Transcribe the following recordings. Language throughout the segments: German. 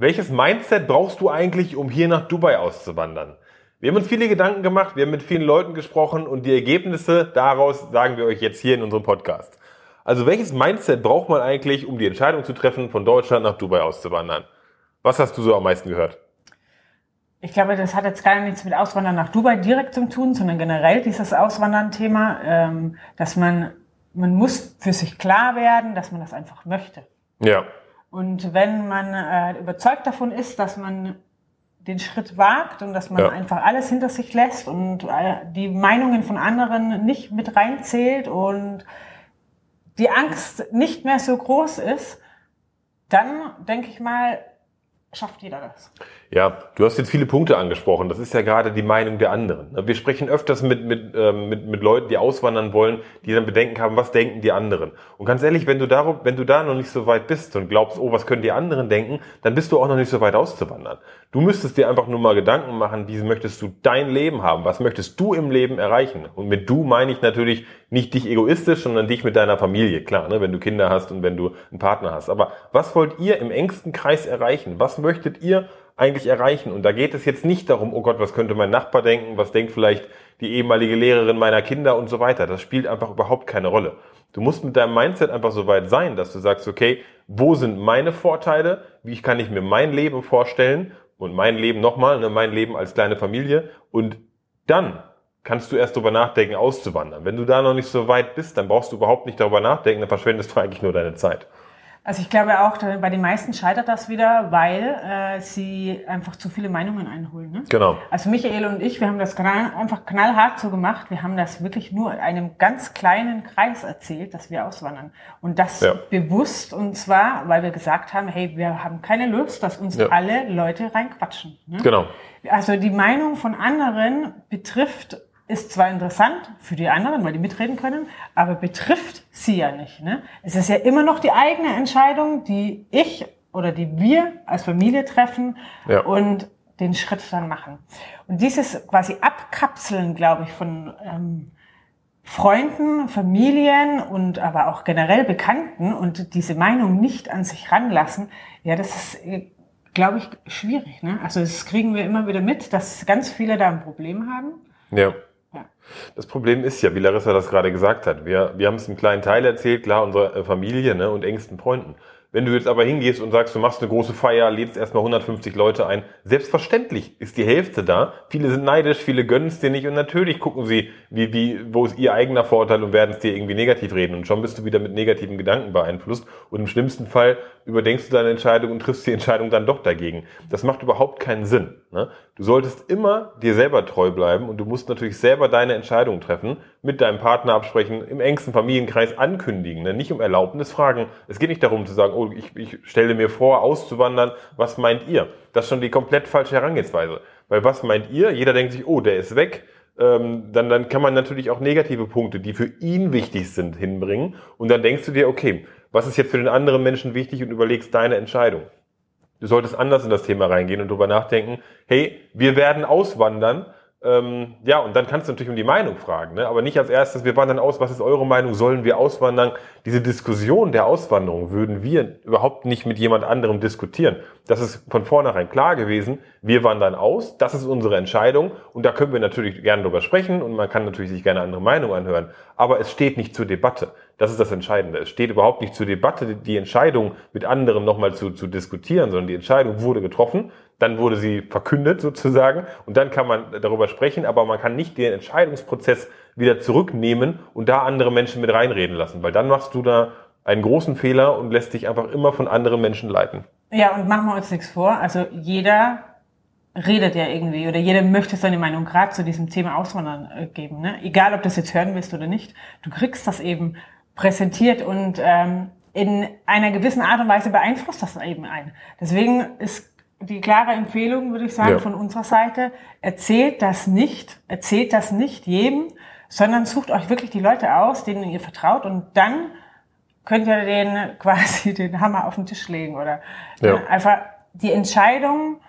welches Mindset brauchst du eigentlich, um hier nach Dubai auszuwandern? Wir haben uns viele Gedanken gemacht, wir haben mit vielen Leuten gesprochen und die Ergebnisse daraus sagen wir euch jetzt hier in unserem Podcast. Also welches Mindset braucht man eigentlich, um die Entscheidung zu treffen, von Deutschland nach Dubai auszuwandern? Was hast du so am meisten gehört? Ich glaube, das hat jetzt gar nichts mit Auswandern nach Dubai direkt zu tun, sondern generell dieses Auswandern-Thema, ähm, dass man, man muss für sich klar werden, dass man das einfach möchte. Ja. Und wenn man äh, überzeugt davon ist, dass man den Schritt wagt und dass man ja. einfach alles hinter sich lässt und äh, die Meinungen von anderen nicht mit reinzählt und die Angst nicht mehr so groß ist, dann denke ich mal, schafft jeder das. Ja, du hast jetzt viele Punkte angesprochen. Das ist ja gerade die Meinung der anderen. Wir sprechen öfters mit, mit, ähm, mit, mit Leuten, die auswandern wollen, die dann Bedenken haben, was denken die anderen. Und ganz ehrlich, wenn du, darum, wenn du da noch nicht so weit bist und glaubst, oh, was können die anderen denken, dann bist du auch noch nicht so weit auszuwandern. Du müsstest dir einfach nur mal Gedanken machen, wie möchtest du dein Leben haben? Was möchtest du im Leben erreichen? Und mit du meine ich natürlich nicht dich egoistisch, sondern dich mit deiner Familie. Klar, ne, wenn du Kinder hast und wenn du einen Partner hast. Aber was wollt ihr im engsten Kreis erreichen? Was möchtet ihr eigentlich erreichen? Und da geht es jetzt nicht darum, oh Gott, was könnte mein Nachbar denken, was denkt vielleicht die ehemalige Lehrerin meiner Kinder und so weiter. Das spielt einfach überhaupt keine Rolle. Du musst mit deinem Mindset einfach so weit sein, dass du sagst, okay, wo sind meine Vorteile? Wie kann ich mir mein Leben vorstellen? Und mein Leben nochmal, ne, mein Leben als kleine Familie. Und dann kannst du erst darüber nachdenken, auszuwandern. Wenn du da noch nicht so weit bist, dann brauchst du überhaupt nicht darüber nachdenken, dann verschwendest du eigentlich nur deine Zeit. Also ich glaube auch, bei den meisten scheitert das wieder, weil äh, sie einfach zu viele Meinungen einholen. Ne? Genau. Also Michael und ich, wir haben das knall, einfach knallhart so gemacht. Wir haben das wirklich nur einem ganz kleinen Kreis erzählt, dass wir auswandern. Und das ja. bewusst und zwar, weil wir gesagt haben, hey, wir haben keine Lust, dass uns ja. alle Leute reinquatschen. Ne? Genau. Also die Meinung von anderen betrifft ist zwar interessant für die anderen, weil die mitreden können, aber betrifft sie ja nicht. Ne? Es ist ja immer noch die eigene Entscheidung, die ich oder die wir als Familie treffen ja. und den Schritt dann machen. Und dieses quasi Abkapseln, glaube ich, von ähm, Freunden, Familien und aber auch generell Bekannten und diese Meinung nicht an sich ranlassen, ja, das ist, äh, glaube ich, schwierig. Ne? Also das kriegen wir immer wieder mit, dass ganz viele da ein Problem haben. Ja. Das Problem ist ja, wie Larissa das gerade gesagt hat, wir, wir haben es im kleinen Teil erzählt, klar, unserer Familie ne, und engsten Freunden. Wenn du jetzt aber hingehst und sagst, du machst eine große Feier, lädst erstmal 150 Leute ein, selbstverständlich ist die Hälfte da. Viele sind neidisch, viele gönnen es dir nicht und natürlich gucken sie, wie, wie, wo ist ihr eigener Vorteil und werden es dir irgendwie negativ reden. Und schon bist du wieder mit negativen Gedanken beeinflusst und im schlimmsten Fall überdenkst du deine Entscheidung und triffst die Entscheidung dann doch dagegen. Das macht überhaupt keinen Sinn. Ne? Du solltest immer dir selber treu bleiben und du musst natürlich selber deine Entscheidung treffen, mit deinem Partner absprechen, im engsten Familienkreis ankündigen, ne? nicht um Erlaubnis fragen. Es geht nicht darum zu sagen, oh, ich, ich stelle mir vor, auszuwandern, was meint ihr? Das ist schon die komplett falsche Herangehensweise. Weil was meint ihr? Jeder denkt sich, oh, der ist weg. Ähm, dann, dann kann man natürlich auch negative Punkte, die für ihn wichtig sind, hinbringen. Und dann denkst du dir, okay, was ist jetzt für den anderen Menschen wichtig und überlegst deine Entscheidung. Du solltest anders in das Thema reingehen und darüber nachdenken, hey, wir werden auswandern. Ähm, ja, und dann kannst du natürlich um die Meinung fragen, ne? aber nicht als erstes, wir wandern aus, was ist eure Meinung, sollen wir auswandern? Diese Diskussion der Auswanderung würden wir überhaupt nicht mit jemand anderem diskutieren. Das ist von vornherein klar gewesen, wir wandern aus, das ist unsere Entscheidung und da können wir natürlich gerne drüber sprechen und man kann natürlich sich gerne andere Meinung anhören, aber es steht nicht zur Debatte. Das ist das Entscheidende. Es steht überhaupt nicht zur Debatte, die Entscheidung mit anderen nochmal zu, zu diskutieren, sondern die Entscheidung wurde getroffen, dann wurde sie verkündet sozusagen und dann kann man darüber sprechen, aber man kann nicht den Entscheidungsprozess wieder zurücknehmen und da andere Menschen mit reinreden lassen, weil dann machst du da einen großen Fehler und lässt dich einfach immer von anderen Menschen leiten. Ja, und machen wir uns nichts vor. Also jeder redet ja irgendwie oder jeder möchte seine Meinung gerade zu diesem Thema Auswandern äh, geben. Ne? Egal, ob du das jetzt hören willst oder nicht. Du kriegst das eben präsentiert und ähm, in einer gewissen Art und Weise beeinflusst das eben ein. Deswegen ist die klare Empfehlung, würde ich sagen, ja. von unserer Seite, erzählt das nicht, erzählt das nicht jedem, sondern sucht euch wirklich die Leute aus, denen ihr vertraut und dann könnt ihr den quasi den Hammer auf den Tisch legen oder ja. einfach die Entscheidung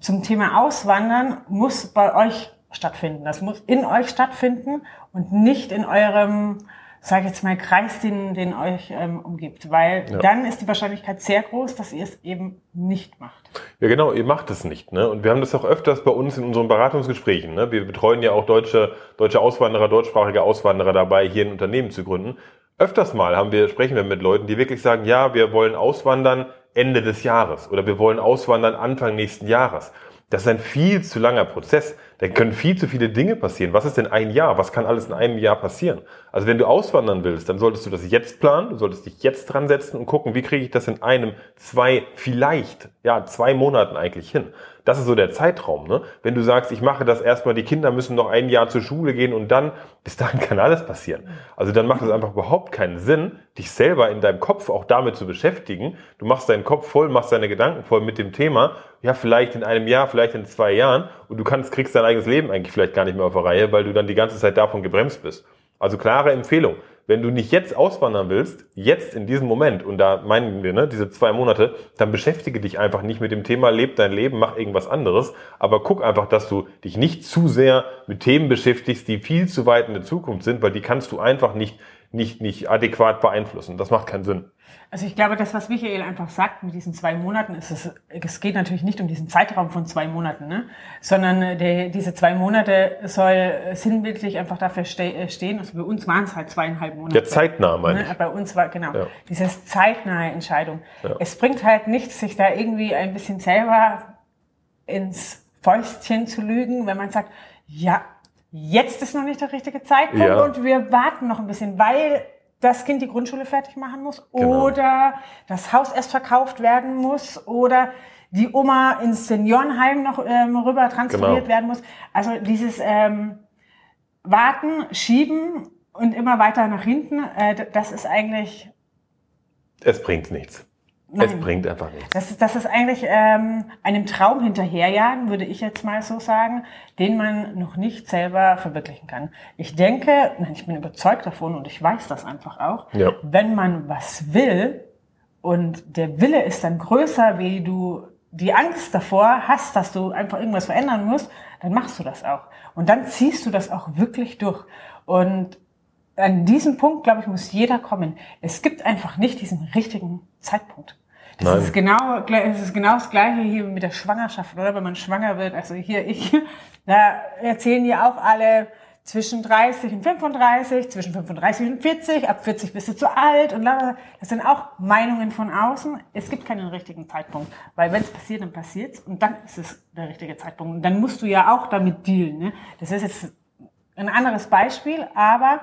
zum Thema Auswandern muss bei euch stattfinden. Das muss in euch stattfinden und nicht in eurem sage jetzt mal, Kreis, den, den euch ähm, umgibt. Weil ja. dann ist die Wahrscheinlichkeit sehr groß, dass ihr es eben nicht macht. Ja, genau, ihr macht es nicht. Ne? Und wir haben das auch öfters bei uns in unseren Beratungsgesprächen. Ne? Wir betreuen ja auch deutsche, deutsche Auswanderer, deutschsprachige Auswanderer dabei, hier ein Unternehmen zu gründen. Öfters mal haben wir, sprechen wir mit Leuten, die wirklich sagen, ja, wir wollen auswandern Ende des Jahres oder wir wollen auswandern Anfang nächsten Jahres. Das ist ein viel zu langer Prozess. Da können viel zu viele Dinge passieren. Was ist denn ein Jahr? Was kann alles in einem Jahr passieren? Also wenn du auswandern willst, dann solltest du das jetzt planen. Du solltest dich jetzt dran setzen und gucken, wie kriege ich das in einem, zwei, vielleicht, ja, zwei Monaten eigentlich hin. Das ist so der Zeitraum. Ne? Wenn du sagst, ich mache das erstmal, die Kinder müssen noch ein Jahr zur Schule gehen und dann, bis dahin kann alles passieren. Also dann macht es einfach überhaupt keinen Sinn, dich selber in deinem Kopf auch damit zu beschäftigen. Du machst deinen Kopf voll, machst deine Gedanken voll mit dem Thema, ja, vielleicht in einem Jahr, vielleicht in zwei Jahren und du kannst, kriegst dein eigenes Leben eigentlich vielleicht gar nicht mehr auf der Reihe, weil du dann die ganze Zeit davon gebremst bist. Also klare Empfehlung wenn du nicht jetzt auswandern willst, jetzt in diesem Moment, und da meinen wir, ne, diese zwei Monate, dann beschäftige dich einfach nicht mit dem Thema, leb dein Leben, mach irgendwas anderes, aber guck einfach, dass du dich nicht zu sehr mit Themen beschäftigst, die viel zu weit in der Zukunft sind, weil die kannst du einfach nicht, nicht, nicht adäquat beeinflussen. Das macht keinen Sinn. Also ich glaube, das, was Michael einfach sagt mit diesen zwei Monaten, ist es, es geht natürlich nicht um diesen Zeitraum von zwei Monaten, ne? sondern äh, der, diese zwei Monate soll sinnbildlich einfach dafür ste äh, stehen. Also bei uns waren es halt zweieinhalb Monate. Ja, zeitnah, meine ne? Bei uns war, genau, ja. dieses zeitnahe Entscheidung. Ja. Es bringt halt nichts, sich da irgendwie ein bisschen selber ins Fäustchen zu lügen, wenn man sagt, ja, jetzt ist noch nicht der richtige Zeitpunkt ja. und wir warten noch ein bisschen, weil das Kind die Grundschule fertig machen muss genau. oder das Haus erst verkauft werden muss oder die Oma ins Seniorenheim noch ähm, rüber transferiert genau. werden muss. Also dieses ähm, Warten, Schieben und immer weiter nach hinten, äh, das ist eigentlich... Es bringt nichts. Nein. Es bringt einfach nichts. Das, das ist eigentlich ähm, einem Traum hinterherjagen, würde ich jetzt mal so sagen, den man noch nicht selber verwirklichen kann. Ich denke, nein, ich bin überzeugt davon und ich weiß das einfach auch, ja. wenn man was will und der Wille ist dann größer, wie du die Angst davor hast, dass du einfach irgendwas verändern musst, dann machst du das auch. Und dann ziehst du das auch wirklich durch. Und an diesem Punkt, glaube ich, muss jeder kommen. Es gibt einfach nicht diesen richtigen Zeitpunkt. Das Nein. ist genau, es ist genau das Gleiche hier mit der Schwangerschaft, oder? Wenn man schwanger wird, also hier ich, da erzählen ja auch alle zwischen 30 und 35, zwischen 35 und 40, ab 40 bist du zu alt und das sind auch Meinungen von außen. Es gibt keinen richtigen Zeitpunkt, weil wenn es passiert, dann passiert's und dann ist es der richtige Zeitpunkt. Und dann musst du ja auch damit dealen. Ne? Das ist jetzt ein anderes Beispiel, aber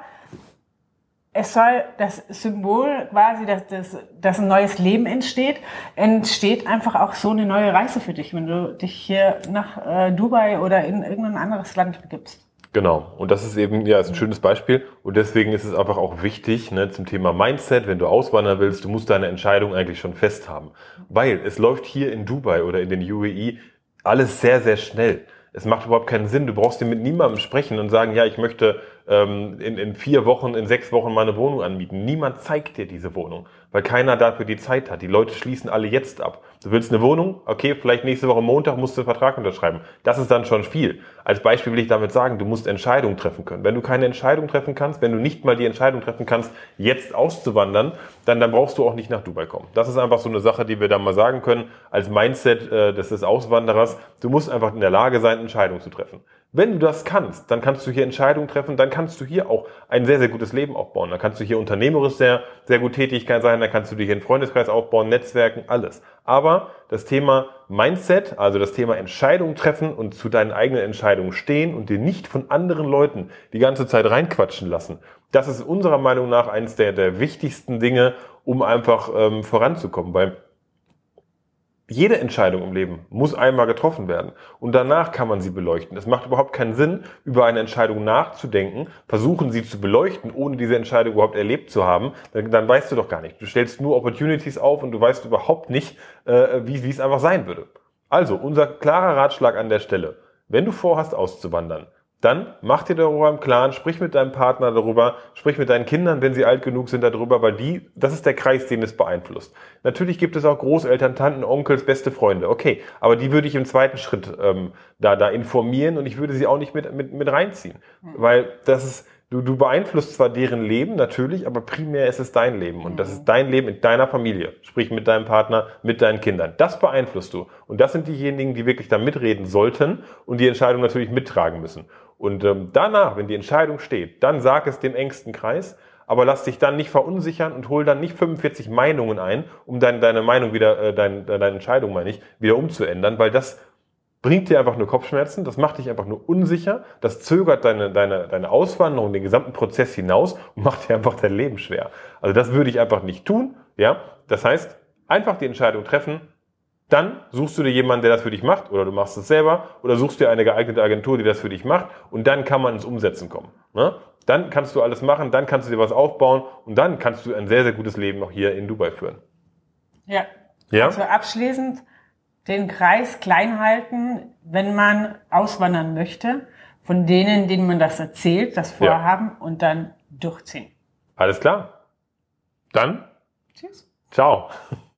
es soll das Symbol quasi, dass, dass, dass ein neues Leben entsteht, entsteht einfach auch so eine neue Reise für dich, wenn du dich hier nach äh, Dubai oder in irgendein anderes Land begibst. Genau. Und das ist eben, ja, ist ein schönes Beispiel. Und deswegen ist es einfach auch wichtig, ne, zum Thema Mindset, wenn du auswandern willst, du musst deine Entscheidung eigentlich schon fest haben. Weil es läuft hier in Dubai oder in den UAE alles sehr, sehr schnell. Es macht überhaupt keinen Sinn. Du brauchst dir mit niemandem sprechen und sagen, ja, ich möchte ähm, in, in vier Wochen, in sechs Wochen meine Wohnung anmieten. Niemand zeigt dir diese Wohnung, weil keiner dafür die Zeit hat. Die Leute schließen alle jetzt ab. Du willst eine Wohnung? Okay, vielleicht nächste Woche Montag musst du einen Vertrag unterschreiben. Das ist dann schon viel. Als Beispiel will ich damit sagen, du musst Entscheidungen treffen können. Wenn du keine Entscheidung treffen kannst, wenn du nicht mal die Entscheidung treffen kannst, jetzt auszuwandern, dann, dann brauchst du auch nicht nach Dubai kommen. Das ist einfach so eine Sache, die wir da mal sagen können, als Mindset äh, des Auswanderers. Du musst einfach in der Lage sein, Entscheidungen zu treffen. Wenn du das kannst, dann kannst du hier Entscheidungen treffen, dann kannst du hier auch ein sehr, sehr gutes Leben aufbauen. Dann kannst du hier unternehmerisch sehr, sehr gut Tätigkeit sein, dann kannst du dir hier einen Freundeskreis aufbauen, Netzwerken, alles. Aber das Thema Mindset, also das Thema Entscheidungen treffen und zu deinen eigenen Entscheidungen stehen und dir nicht von anderen Leuten die ganze Zeit reinquatschen lassen, das ist unserer Meinung nach eines der, der wichtigsten Dinge, um einfach ähm, voranzukommen. Weil jede Entscheidung im Leben muss einmal getroffen werden und danach kann man sie beleuchten. Es macht überhaupt keinen Sinn, über eine Entscheidung nachzudenken, versuchen sie zu beleuchten, ohne diese Entscheidung überhaupt erlebt zu haben. Dann, dann weißt du doch gar nicht. Du stellst nur Opportunities auf und du weißt überhaupt nicht, äh, wie, wie es einfach sein würde. Also unser klarer Ratschlag an der Stelle. Wenn du vorhast auszuwandern, dann mach dir darüber im Klaren, sprich mit deinem Partner darüber, sprich mit deinen Kindern, wenn sie alt genug sind, darüber, weil die, das ist der Kreis, den es beeinflusst. Natürlich gibt es auch Großeltern, Tanten, Onkels, beste Freunde, okay, aber die würde ich im zweiten Schritt ähm, da, da informieren und ich würde sie auch nicht mit, mit, mit reinziehen, mhm. weil das ist, Du, du beeinflusst zwar deren Leben natürlich, aber primär ist es dein Leben. Und das ist dein Leben in deiner Familie. Sprich mit deinem Partner, mit deinen Kindern. Das beeinflusst du. Und das sind diejenigen, die wirklich da mitreden sollten und die Entscheidung natürlich mittragen müssen. Und ähm, danach, wenn die Entscheidung steht, dann sag es dem engsten Kreis, aber lass dich dann nicht verunsichern und hol dann nicht 45 Meinungen ein, um deine, deine Meinung wieder, äh, deine, deine Entscheidung, meine ich, wieder umzuändern, weil das bringt dir einfach nur Kopfschmerzen, das macht dich einfach nur unsicher, das zögert deine, deine, deine Auswanderung, den gesamten Prozess hinaus und macht dir einfach dein Leben schwer. Also das würde ich einfach nicht tun, ja. Das heißt, einfach die Entscheidung treffen, dann suchst du dir jemanden, der das für dich macht, oder du machst es selber, oder suchst dir eine geeignete Agentur, die das für dich macht, und dann kann man ins Umsetzen kommen. Ne? Dann kannst du alles machen, dann kannst du dir was aufbauen, und dann kannst du ein sehr, sehr gutes Leben auch hier in Dubai führen. Ja. Ja? Also abschließend den Kreis klein halten, wenn man auswandern möchte, von denen, denen man das erzählt, das Vorhaben, und dann durchziehen. Alles klar. Dann, Tschüss. ciao.